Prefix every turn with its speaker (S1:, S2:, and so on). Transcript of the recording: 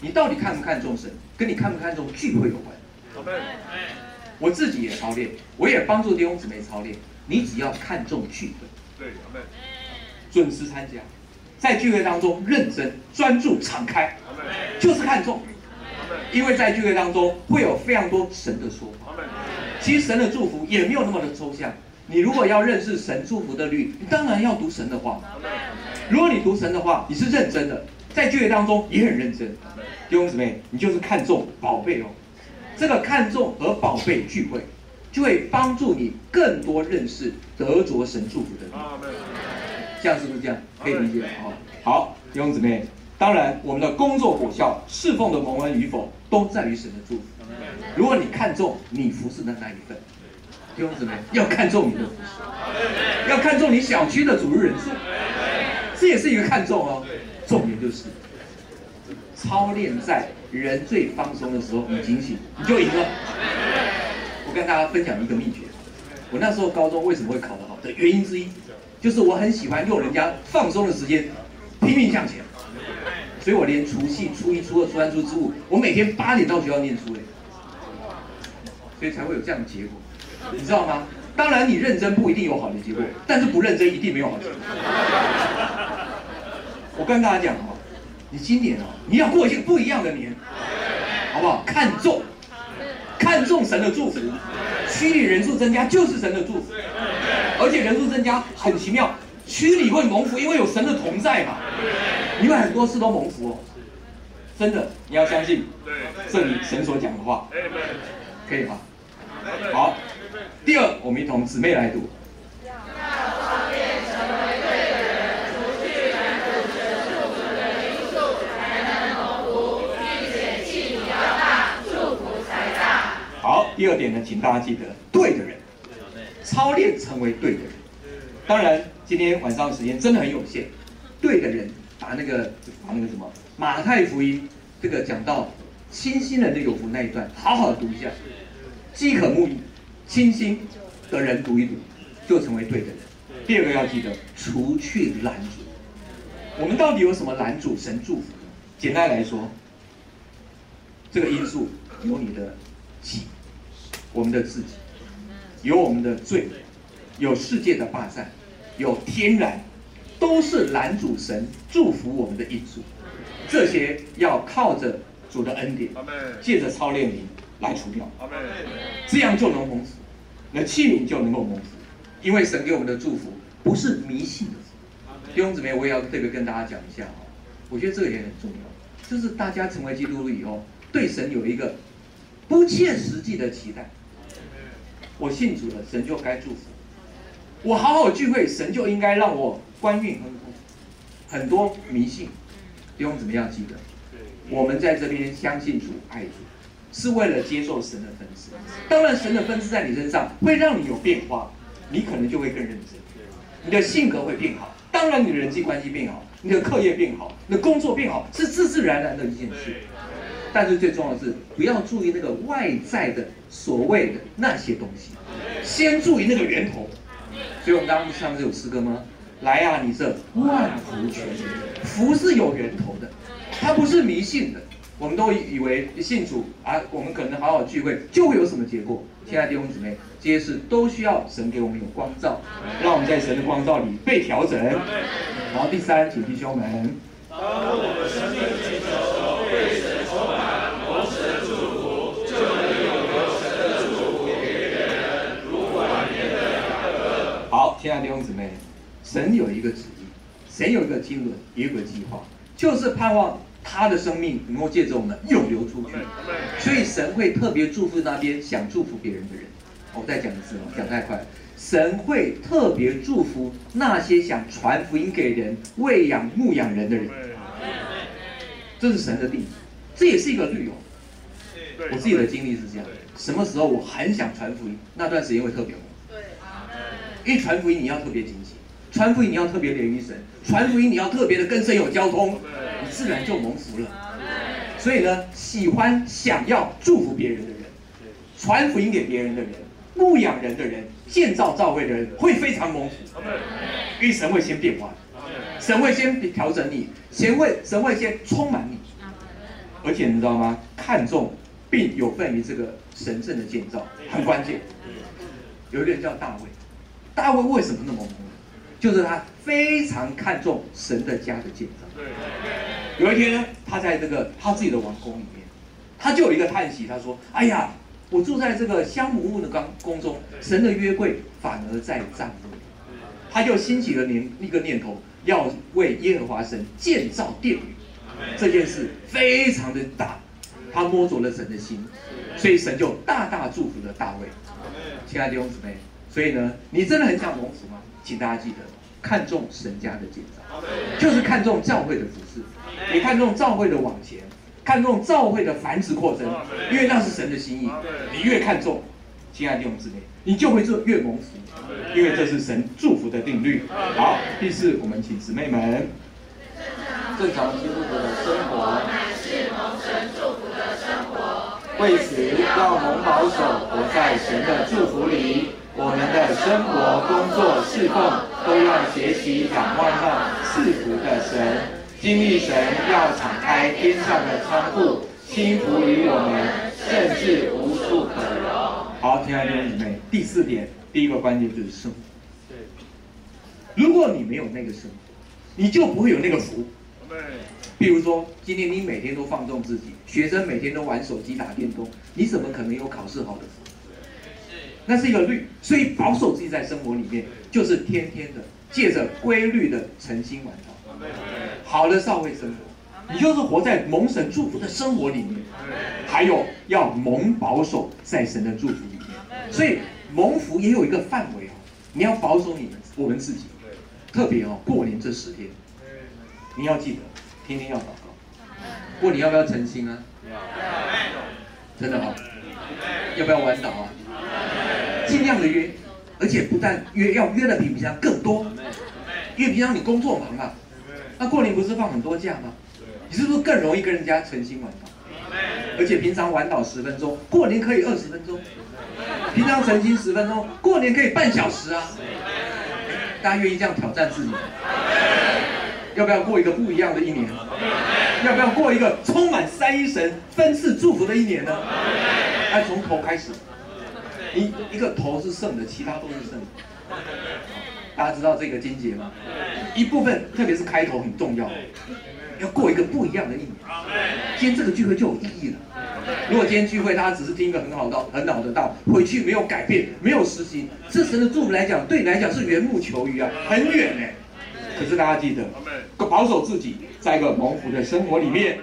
S1: 你到底看不看重神，跟你看不看重聚会有关。我自己也操练，我也帮助弟兄姊妹操练。你只要看重聚会，对，准时参加，在聚会当中认真、专注、敞开，就是看重。因为在聚会当中会有非常多神的说法。其实神的祝福也没有那么的抽象。你如果要认识神祝福的律，你当然要读神的话。如果你读神的话，你是认真的，在聚会当中也很认真。弟兄姊妹，你就是看重宝贝哦。这个看重和宝贝聚会，就会帮助你更多认识得着神祝福的人。这样是不是这样？可以理解啊？好，弟兄姊妹，当然我们的工作果效、侍奉的蒙恩与否，都在于神的祝福。如果你看重你服侍的那一份，弟兄姊妹要看重你的服侍，要看重你小区的主日人数，这也是一个看重哦。重点就是操练在。人最放松的时候，你警醒，你就赢了。我跟大家分享一个秘诀，我那时候高中为什么会考得好的原因之一，就是我很喜欢用人家放松的时间拼命向前，所以我连除夕、初一、初二、初三、初四、初五，我每天八点到学校念书嘞，所以才会有这样的结果，你知道吗？当然你认真不一定有好的结果，但是不认真一定没有好结果。我跟大家讲哦。你今年哦，你要过一个不一样的年，好不好？看重，看重神的祝福，区里人数增加就是神的祝福，而且人数增加很奇妙，区里会蒙福，因为有神的同在嘛。你们很多事都蒙福哦，真的，你要相信这里神所讲的话，可以吗？好，第二，我们一同姊妹来读。第二点呢，请大家记得，对的人，操练成为对的人。当然，今天晚上时间真的很有限，对的人把那个把那个什么马太福音这个讲到清新人的有福那一段，好好的读一下，饥渴慕义、清心的人读一读，就成为对的人。第二个要记得，除去拦阻。我们到底有什么拦阻神祝福？简单来说，这个因素有你的己。我们的自己，有我们的罪，有世界的霸占，有天然，都是拦阻神祝福我们的因素。这些要靠着主的恩典，借着操练灵来除掉，这样就能蒙福，那器皿就能够蒙福。因为神给我们的祝福不是迷信的。弟兄姊妹，我也要特别跟大家讲一下哦，我觉得这个也很重要，就是大家成为基督徒以后，对神有一个不切实际的期待。我信主了，神就该祝福我。好好聚会，神就应该让我官运亨通。很多迷信，弟兄怎么样记得？我们在这边相信主、爱主，是为了接受神的分赐。当然，神的分赐在你身上会让你有变化，你可能就会更认真，你的性格会变好。当然，你的人际关系变好，你的课业变好，你的工作变好，是自自然然的一件事。但是最重要的是，不要注意那个外在的所谓的那些东西，先注意那个源头。所以我们刚刚唱这首诗歌吗？来啊，你这万福全福是有源头的，它不是迷信的。我们都以为信主啊，我们可能好好聚会就会有什么结果。亲爱的弟兄姊妹，这些事都需要神给我们有光照，让我们在神的光照里被调整。然后第三，请弟兄们。当我们生命爱的弟兄姊妹，神有一个旨意，神有一个经纶，有一个计划，就是盼望他的生命能够借着我们涌流出去。所以神会特别祝福那边想祝福别人的人。我再讲一次哦，讲太快。神会特别祝福那些想传福音给人、喂养牧养人的人。这是神的定义，这也是一个律哦。我自己的经历是这样：什么时候我很想传福音，那段时间会特别。因为传福音你要特别警醒，传福音你要特别连于神，传福音你要特别的跟神有交通，你自然就蒙福了。所以呢，喜欢想要祝福别人的人，传福音给别人的人，牧养人的人，建造造位的人，会非常蒙福。因为神会先变化，神会先调整你，神会神会先充满你。而且你知道吗？看重并有份于这个神圣的建造，很关键。有一个人叫大卫，大卫为什么那么猛？就是他非常看重神的家的建造。有一天呢，他在这个他自己的王宫里面，他就有一个叹息，他说：“哎呀，我住在这个香木木的宫宫中，神的约柜反而在帐幕。”他就兴起了念一个念头，要为耶和华神建造殿宇。这件事非常的大，他摸着了神的心，所以神就大大祝福了大卫。亲爱的弟兄姊妹，所以呢，你真的很想蒙福吗？请大家记得，看重神家的建造，就是看重教会的服饰，你看重教会的往前，看重教会的繁殖扩增，因为那是神的心意。你越看重，亲爱的弟兄姊妹，你就会做越蒙福，因为这是神祝福的定律。好，第四，我们请姊妹们，正常基督徒的生活乃是蒙神祝福的生活，为此要蒙保守，活在神的祝福里。我们的生活、工作、侍奉都要学习仰望那赐福的神，经历神要敞开天上的窗户，轻福于我们，甚至无处可容。好，亲爱的弟兄姊妹，第四点，第一个关键就是生活。对，如果你没有那个生活，你就不会有那个福。对。比如说，今天你每天都放纵自己，学生每天都玩手机、打电动，你怎么可能有考试好的？那是一个律，所以保守自己在生活里面，就是天天的借着规律的诚心晚祷，好的少会生活，你就是活在蒙神祝福的生活里面，还有要蒙保守在神的祝福里面，所以蒙福也有一个范围哦，你要保守你们我们自己，特别哦过年这十天，你要记得天天要祷告，过年要不要诚心啊？真的哦，要不要玩祷啊？尽量的约，而且不但约，要约的比平常更多。因为平常你工作忙嘛，那过年不是放很多假吗？你是不是更容易跟人家诚心晚祷？而且平常晚祷十分钟，过年可以二十分钟。平常诚心十分钟，过年可以半小时啊！大家愿意这样挑战自己？要不要过一个不一样的一年？要不要过一个充满三一神分赐祝福的一年呢？要从头开始。一一个头是圣的，其他都是圣。大家知道这个经节吗？一部分，特别是开头很重要，要过一个不一样的一年。今天这个聚会就有意义了。如果今天聚会大家只是听一个很好的、很好的道，回去没有改变，没有实行，这神的祝福来讲，对你来讲是缘木求鱼啊，很远哎。可是大家记得，保守自己，在一个蒙福的生活里面。